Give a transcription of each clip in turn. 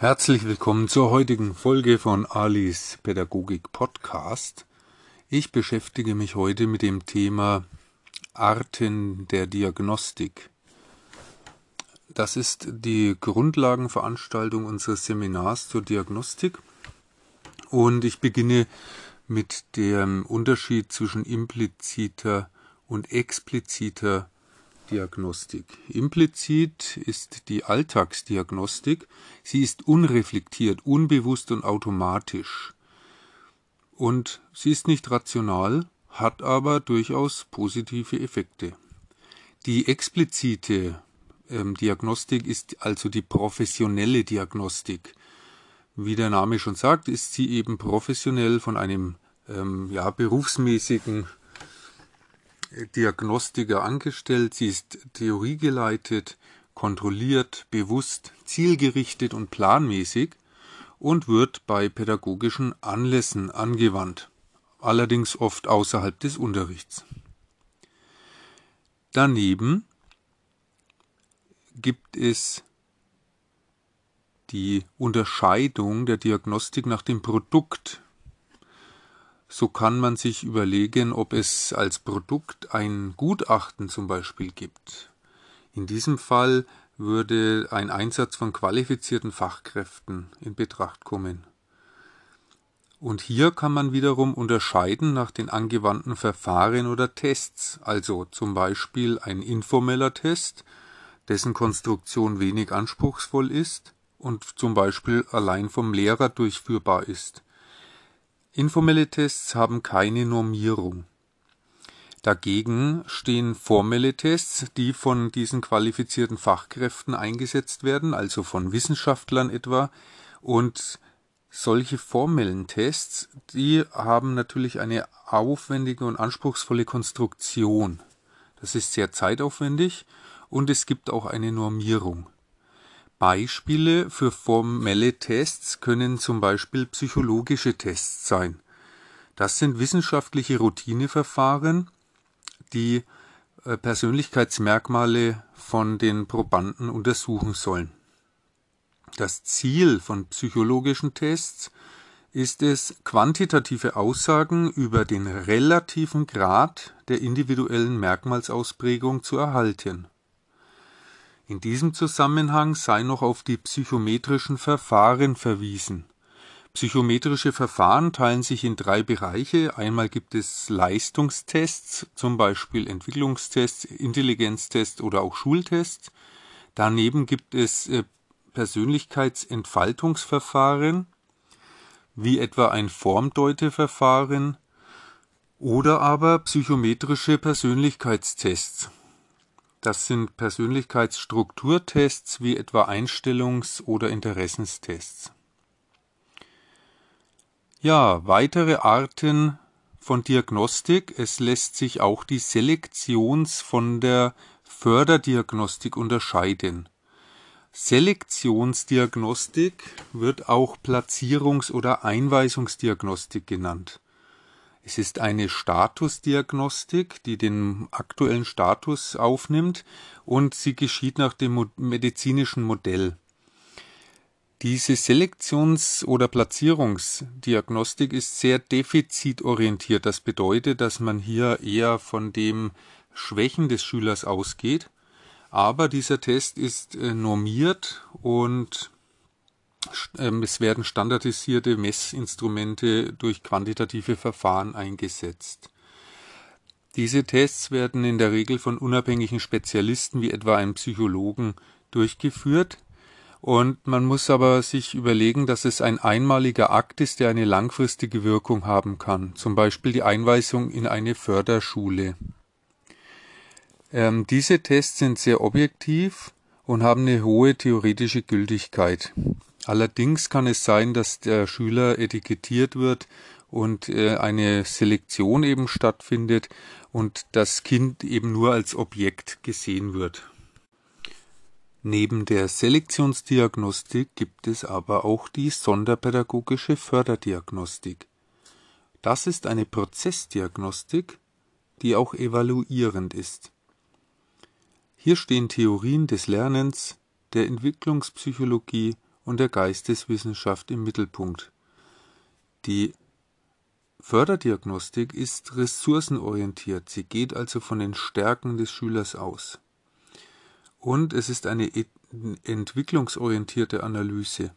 Herzlich willkommen zur heutigen Folge von Alis Pädagogik Podcast. Ich beschäftige mich heute mit dem Thema Arten der Diagnostik. Das ist die Grundlagenveranstaltung unseres Seminars zur Diagnostik und ich beginne mit dem Unterschied zwischen impliziter und expliziter Diagnostik. Implizit ist die Alltagsdiagnostik. Sie ist unreflektiert, unbewusst und automatisch. Und sie ist nicht rational, hat aber durchaus positive Effekte. Die explizite ähm, Diagnostik ist also die professionelle Diagnostik. Wie der Name schon sagt, ist sie eben professionell von einem ähm, ja, berufsmäßigen Diagnostiker angestellt. Sie ist theoriegeleitet, kontrolliert, bewusst, zielgerichtet und planmäßig und wird bei pädagogischen Anlässen angewandt, allerdings oft außerhalb des Unterrichts. Daneben gibt es die Unterscheidung der Diagnostik nach dem Produkt so kann man sich überlegen, ob es als Produkt ein Gutachten zum Beispiel gibt. In diesem Fall würde ein Einsatz von qualifizierten Fachkräften in Betracht kommen. Und hier kann man wiederum unterscheiden nach den angewandten Verfahren oder Tests, also zum Beispiel ein informeller Test, dessen Konstruktion wenig anspruchsvoll ist und zum Beispiel allein vom Lehrer durchführbar ist. Informelle Tests haben keine Normierung. Dagegen stehen formelle Tests, die von diesen qualifizierten Fachkräften eingesetzt werden, also von Wissenschaftlern etwa, und solche formellen Tests, die haben natürlich eine aufwendige und anspruchsvolle Konstruktion. Das ist sehr zeitaufwendig und es gibt auch eine Normierung. Beispiele für formelle Tests können zum Beispiel psychologische Tests sein. Das sind wissenschaftliche Routineverfahren, die äh, Persönlichkeitsmerkmale von den Probanden untersuchen sollen. Das Ziel von psychologischen Tests ist es, quantitative Aussagen über den relativen Grad der individuellen Merkmalsausprägung zu erhalten in diesem Zusammenhang sei noch auf die psychometrischen Verfahren verwiesen. Psychometrische Verfahren teilen sich in drei Bereiche. Einmal gibt es Leistungstests, zum Beispiel Entwicklungstests, Intelligenztests oder auch Schultests. Daneben gibt es äh, Persönlichkeitsentfaltungsverfahren, wie etwa ein Formdeuteverfahren oder aber psychometrische Persönlichkeitstests. Das sind Persönlichkeitsstrukturtests wie etwa Einstellungs- oder Interessenstests. Ja, weitere Arten von Diagnostik. Es lässt sich auch die Selektions- von der Förderdiagnostik unterscheiden. Selektionsdiagnostik wird auch Platzierungs- oder Einweisungsdiagnostik genannt. Es ist eine Statusdiagnostik, die den aktuellen Status aufnimmt und sie geschieht nach dem medizinischen Modell. Diese Selektions- oder Platzierungsdiagnostik ist sehr defizitorientiert. Das bedeutet, dass man hier eher von dem Schwächen des Schülers ausgeht. Aber dieser Test ist äh, normiert und es werden standardisierte Messinstrumente durch quantitative Verfahren eingesetzt. Diese Tests werden in der Regel von unabhängigen Spezialisten wie etwa einem Psychologen durchgeführt. Und man muss aber sich überlegen, dass es ein einmaliger Akt ist, der eine langfristige Wirkung haben kann. Zum Beispiel die Einweisung in eine Förderschule. Ähm, diese Tests sind sehr objektiv und haben eine hohe theoretische Gültigkeit. Allerdings kann es sein, dass der Schüler etikettiert wird und äh, eine Selektion eben stattfindet und das Kind eben nur als Objekt gesehen wird. Neben der Selektionsdiagnostik gibt es aber auch die sonderpädagogische Förderdiagnostik. Das ist eine Prozessdiagnostik, die auch evaluierend ist. Hier stehen Theorien des Lernens, der Entwicklungspsychologie und der Geisteswissenschaft im Mittelpunkt. Die Förderdiagnostik ist ressourcenorientiert, sie geht also von den Stärken des Schülers aus. Und es ist eine entwicklungsorientierte Analyse.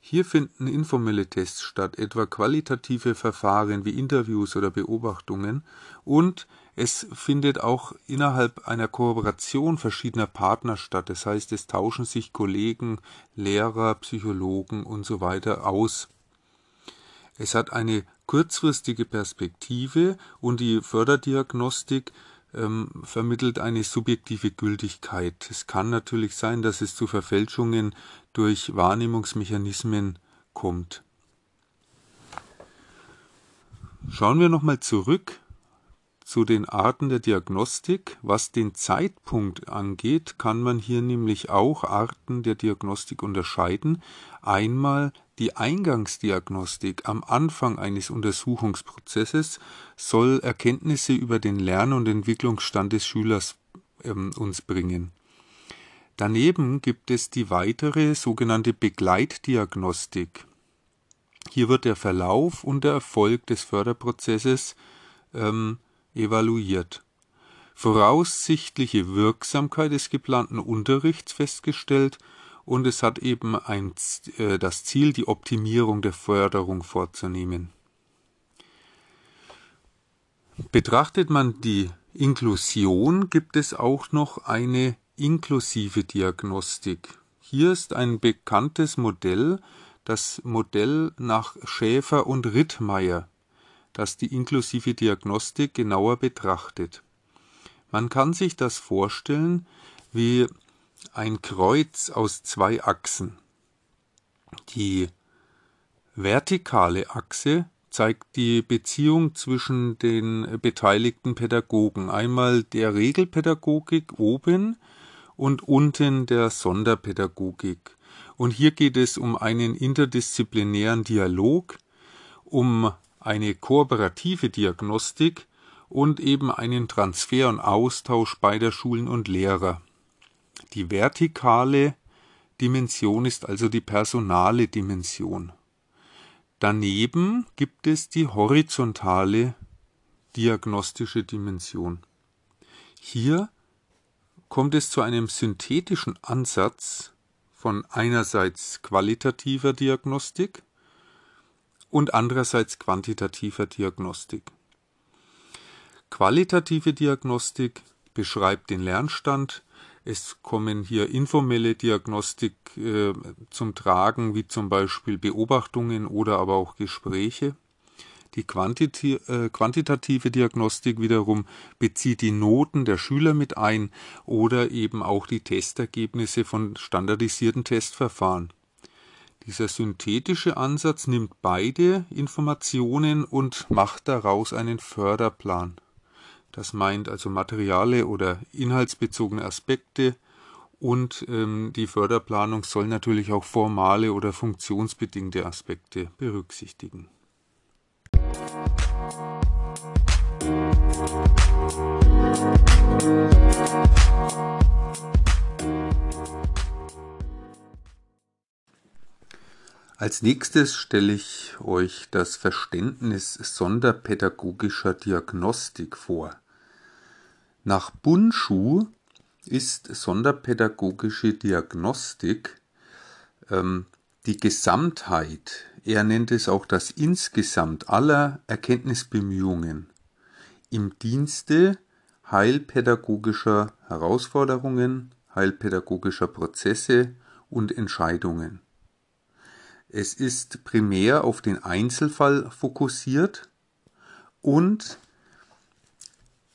Hier finden informelle Tests statt, etwa qualitative Verfahren wie Interviews oder Beobachtungen, und es findet auch innerhalb einer Kooperation verschiedener Partner statt. Das heißt, es tauschen sich Kollegen, Lehrer, Psychologen und so weiter aus. Es hat eine kurzfristige Perspektive und die Förderdiagnostik ähm, vermittelt eine subjektive Gültigkeit. Es kann natürlich sein, dass es zu Verfälschungen durch Wahrnehmungsmechanismen kommt. Schauen wir nochmal zurück zu den Arten der Diagnostik. Was den Zeitpunkt angeht, kann man hier nämlich auch Arten der Diagnostik unterscheiden. Einmal die Eingangsdiagnostik am Anfang eines Untersuchungsprozesses soll Erkenntnisse über den Lern- und Entwicklungsstand des Schülers ähm, uns bringen. Daneben gibt es die weitere sogenannte Begleitdiagnostik. Hier wird der Verlauf und der Erfolg des Förderprozesses ähm, evaluiert. Voraussichtliche Wirksamkeit des geplanten Unterrichts festgestellt und es hat eben ein, äh, das Ziel, die Optimierung der Förderung vorzunehmen. Betrachtet man die Inklusion, gibt es auch noch eine inklusive Diagnostik. Hier ist ein bekanntes Modell, das Modell nach Schäfer und Rittmeier, das die inklusive Diagnostik genauer betrachtet. Man kann sich das vorstellen wie ein Kreuz aus zwei Achsen. Die vertikale Achse zeigt die Beziehung zwischen den beteiligten Pädagogen. Einmal der Regelpädagogik oben und unten der Sonderpädagogik. Und hier geht es um einen interdisziplinären Dialog, um eine kooperative Diagnostik und eben einen Transfer und Austausch beider Schulen und Lehrer. Die vertikale Dimension ist also die personale Dimension. Daneben gibt es die horizontale diagnostische Dimension. Hier kommt es zu einem synthetischen Ansatz von einerseits qualitativer Diagnostik und andererseits quantitativer Diagnostik. Qualitative Diagnostik beschreibt den Lernstand, es kommen hier informelle Diagnostik äh, zum Tragen, wie zum Beispiel Beobachtungen oder aber auch Gespräche. Die Quantiti äh, quantitative Diagnostik wiederum bezieht die Noten der Schüler mit ein oder eben auch die Testergebnisse von standardisierten Testverfahren. Dieser synthetische Ansatz nimmt beide Informationen und macht daraus einen Förderplan. Das meint also materiale oder inhaltsbezogene Aspekte und ähm, die Förderplanung soll natürlich auch formale oder funktionsbedingte Aspekte berücksichtigen. Als nächstes stelle ich euch das Verständnis sonderpädagogischer Diagnostik vor. Nach Bunschu ist sonderpädagogische Diagnostik ähm, die Gesamtheit, er nennt es auch das Insgesamt aller Erkenntnisbemühungen im Dienste heilpädagogischer Herausforderungen, heilpädagogischer Prozesse und Entscheidungen. Es ist primär auf den Einzelfall fokussiert und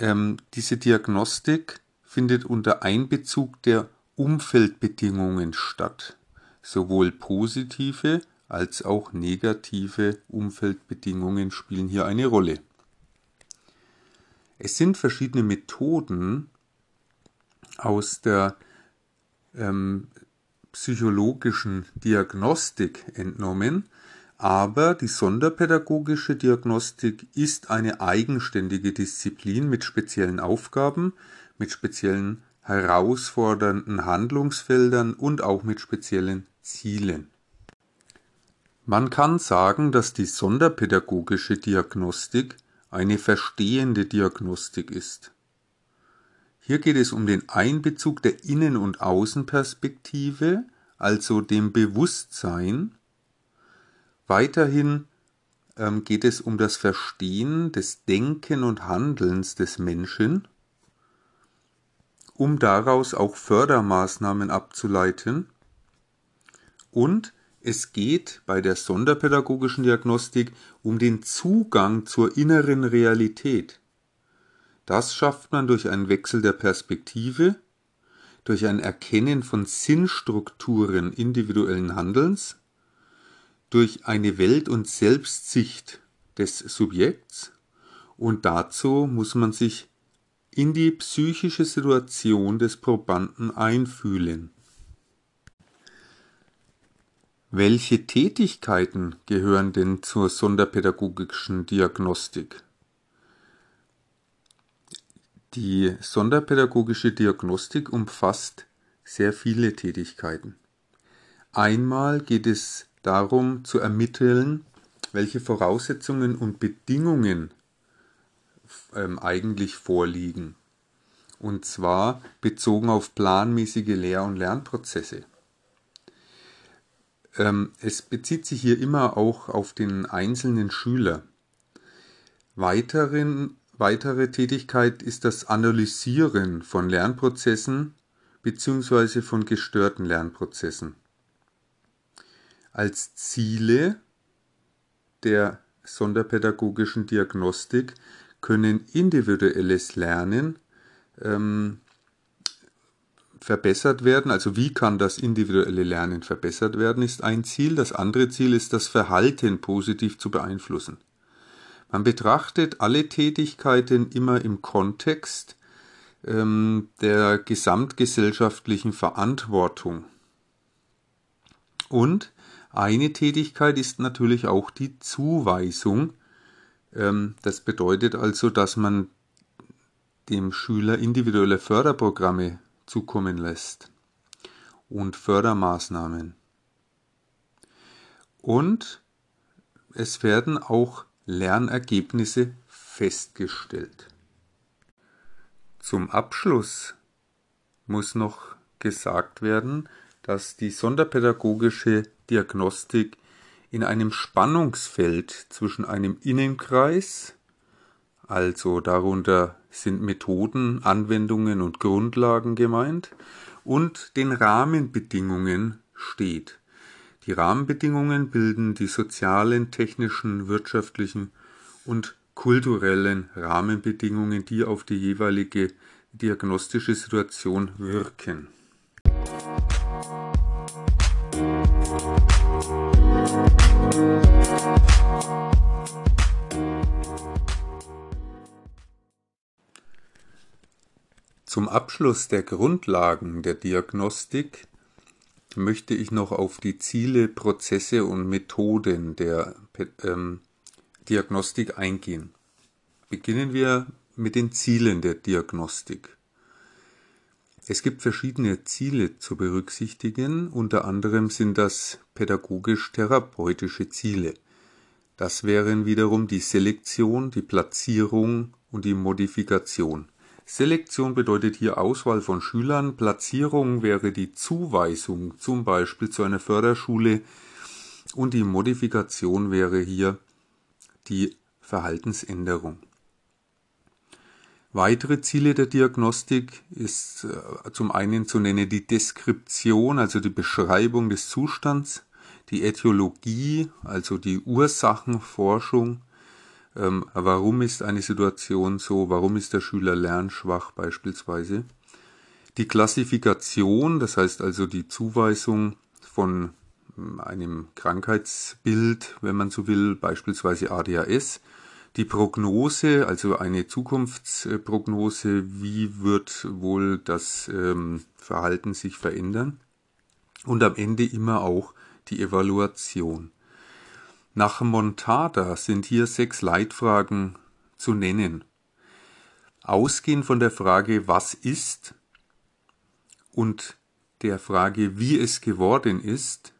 ähm, diese Diagnostik findet unter Einbezug der Umfeldbedingungen statt. Sowohl positive als auch negative Umfeldbedingungen spielen hier eine Rolle. Es sind verschiedene Methoden aus der ähm, psychologischen Diagnostik entnommen, aber die sonderpädagogische Diagnostik ist eine eigenständige Disziplin mit speziellen Aufgaben, mit speziellen herausfordernden Handlungsfeldern und auch mit speziellen Zielen. Man kann sagen, dass die sonderpädagogische Diagnostik eine verstehende Diagnostik ist. Hier geht es um den Einbezug der Innen- und Außenperspektive, also dem Bewusstsein. Weiterhin ähm, geht es um das Verstehen des Denken und Handelns des Menschen, um daraus auch Fördermaßnahmen abzuleiten. Und es geht bei der sonderpädagogischen Diagnostik um den Zugang zur inneren Realität. Das schafft man durch einen Wechsel der Perspektive, durch ein Erkennen von Sinnstrukturen individuellen Handelns, durch eine Welt- und Selbstsicht des Subjekts und dazu muss man sich in die psychische Situation des Probanden einfühlen. Welche Tätigkeiten gehören denn zur sonderpädagogischen Diagnostik? Die sonderpädagogische Diagnostik umfasst sehr viele Tätigkeiten. Einmal geht es darum zu ermitteln, welche Voraussetzungen und Bedingungen ähm, eigentlich vorliegen. Und zwar bezogen auf planmäßige Lehr- und Lernprozesse. Ähm, es bezieht sich hier immer auch auf den einzelnen Schüler. Weiteren, weitere Tätigkeit ist das Analysieren von Lernprozessen bzw. von gestörten Lernprozessen. Als Ziele der sonderpädagogischen Diagnostik können individuelles Lernen ähm, verbessert werden. Also wie kann das individuelle Lernen verbessert werden, ist ein Ziel. Das andere Ziel ist, das Verhalten positiv zu beeinflussen. Man betrachtet alle Tätigkeiten immer im Kontext ähm, der gesamtgesellschaftlichen Verantwortung. Und eine Tätigkeit ist natürlich auch die Zuweisung. Ähm, das bedeutet also, dass man dem Schüler individuelle Förderprogramme zukommen lässt und Fördermaßnahmen. Und es werden auch Lernergebnisse festgestellt. Zum Abschluss muss noch gesagt werden, dass die sonderpädagogische Diagnostik in einem Spannungsfeld zwischen einem Innenkreis, also darunter sind Methoden, Anwendungen und Grundlagen gemeint, und den Rahmenbedingungen steht. Die Rahmenbedingungen bilden die sozialen, technischen, wirtschaftlichen und kulturellen Rahmenbedingungen, die auf die jeweilige diagnostische Situation wirken. Zum Abschluss der Grundlagen der Diagnostik möchte ich noch auf die Ziele, Prozesse und Methoden der ähm, Diagnostik eingehen. Beginnen wir mit den Zielen der Diagnostik. Es gibt verschiedene Ziele zu berücksichtigen, unter anderem sind das pädagogisch-therapeutische Ziele. Das wären wiederum die Selektion, die Platzierung und die Modifikation. Selektion bedeutet hier Auswahl von Schülern, Platzierung wäre die Zuweisung zum Beispiel zu einer Förderschule und die Modifikation wäre hier die Verhaltensänderung. Weitere Ziele der Diagnostik ist äh, zum einen zu nennen die Deskription, also die Beschreibung des Zustands, die Äthiologie, also die Ursachenforschung, ähm, warum ist eine Situation so, warum ist der Schüler lernschwach beispielsweise, die Klassifikation, das heißt also die Zuweisung von ähm, einem Krankheitsbild, wenn man so will, beispielsweise ADHS, die Prognose, also eine Zukunftsprognose, wie wird wohl das ähm, Verhalten sich verändern? Und am Ende immer auch die Evaluation. Nach Montada sind hier sechs Leitfragen zu nennen. Ausgehend von der Frage, was ist und der Frage, wie es geworden ist,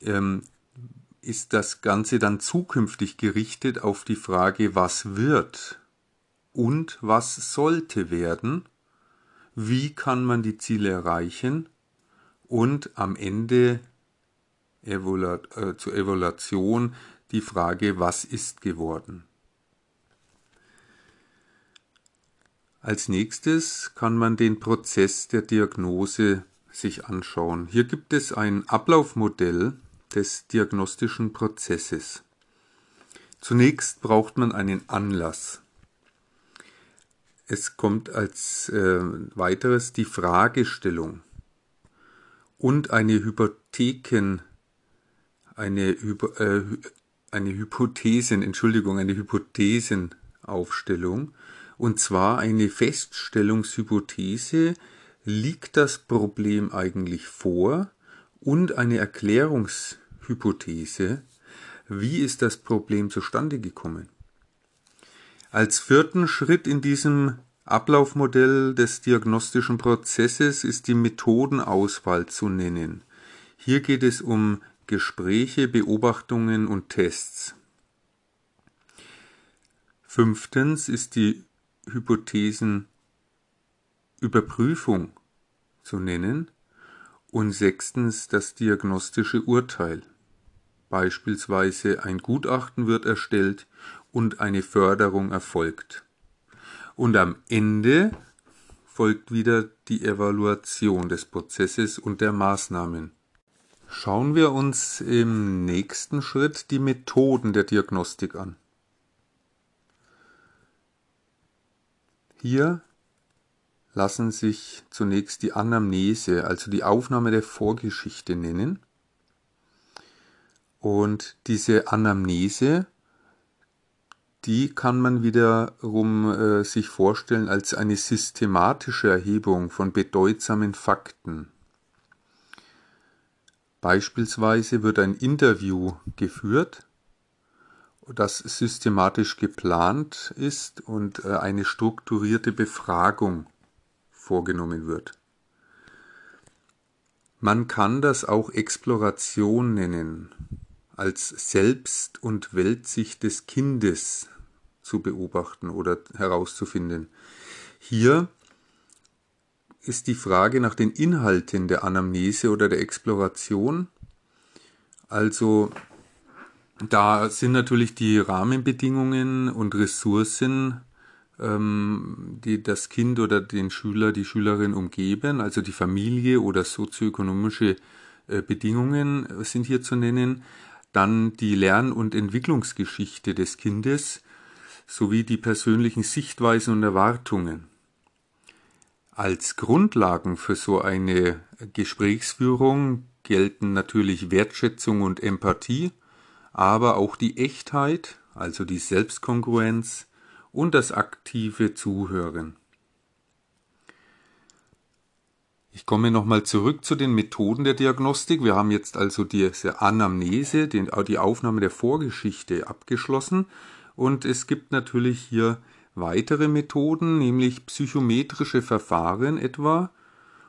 ähm, ist das Ganze dann zukünftig gerichtet auf die Frage, was wird und was sollte werden, wie kann man die Ziele erreichen und am Ende Evolu äh, zur Evaluation die Frage, was ist geworden. Als nächstes kann man den Prozess der Diagnose sich anschauen. Hier gibt es ein Ablaufmodell des diagnostischen Prozesses. Zunächst braucht man einen Anlass. Es kommt als äh, weiteres die Fragestellung und eine Hypotheken, eine, äh, eine Hypothesen, Entschuldigung, eine Hypothesenaufstellung, und zwar eine Feststellungshypothese, liegt das Problem eigentlich vor und eine Erklärungshypothese, wie ist das Problem zustande gekommen. Als vierten Schritt in diesem Ablaufmodell des diagnostischen Prozesses ist die Methodenauswahl zu nennen. Hier geht es um Gespräche, Beobachtungen und Tests. Fünftens ist die Hypothesenüberprüfung zu nennen und sechstens das diagnostische Urteil. Beispielsweise ein Gutachten wird erstellt und eine Förderung erfolgt. Und am Ende folgt wieder die Evaluation des Prozesses und der Maßnahmen. Schauen wir uns im nächsten Schritt die Methoden der Diagnostik an. Hier lassen sich zunächst die Anamnese, also die Aufnahme der Vorgeschichte nennen. Und diese Anamnese, die kann man wiederum äh, sich vorstellen als eine systematische Erhebung von bedeutsamen Fakten. Beispielsweise wird ein Interview geführt, das systematisch geplant ist und äh, eine strukturierte Befragung vorgenommen wird. Man kann das auch Exploration nennen, als Selbst- und Weltsicht des Kindes zu beobachten oder herauszufinden. Hier ist die Frage nach den Inhalten der Anamnese oder der Exploration. Also da sind natürlich die Rahmenbedingungen und Ressourcen ähm, die das Kind oder den Schüler, die Schülerin umgeben, also die Familie oder sozioökonomische äh, Bedingungen sind hier zu nennen, dann die Lern- und Entwicklungsgeschichte des Kindes sowie die persönlichen Sichtweisen und Erwartungen. Als Grundlagen für so eine Gesprächsführung gelten natürlich Wertschätzung und Empathie, aber auch die Echtheit, also die Selbstkongruenz, und das aktive Zuhören. Ich komme nochmal zurück zu den Methoden der Diagnostik. Wir haben jetzt also diese Anamnese, die Aufnahme der Vorgeschichte abgeschlossen. Und es gibt natürlich hier weitere Methoden, nämlich psychometrische Verfahren etwa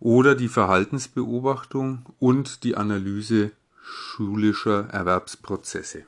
oder die Verhaltensbeobachtung und die Analyse schulischer Erwerbsprozesse.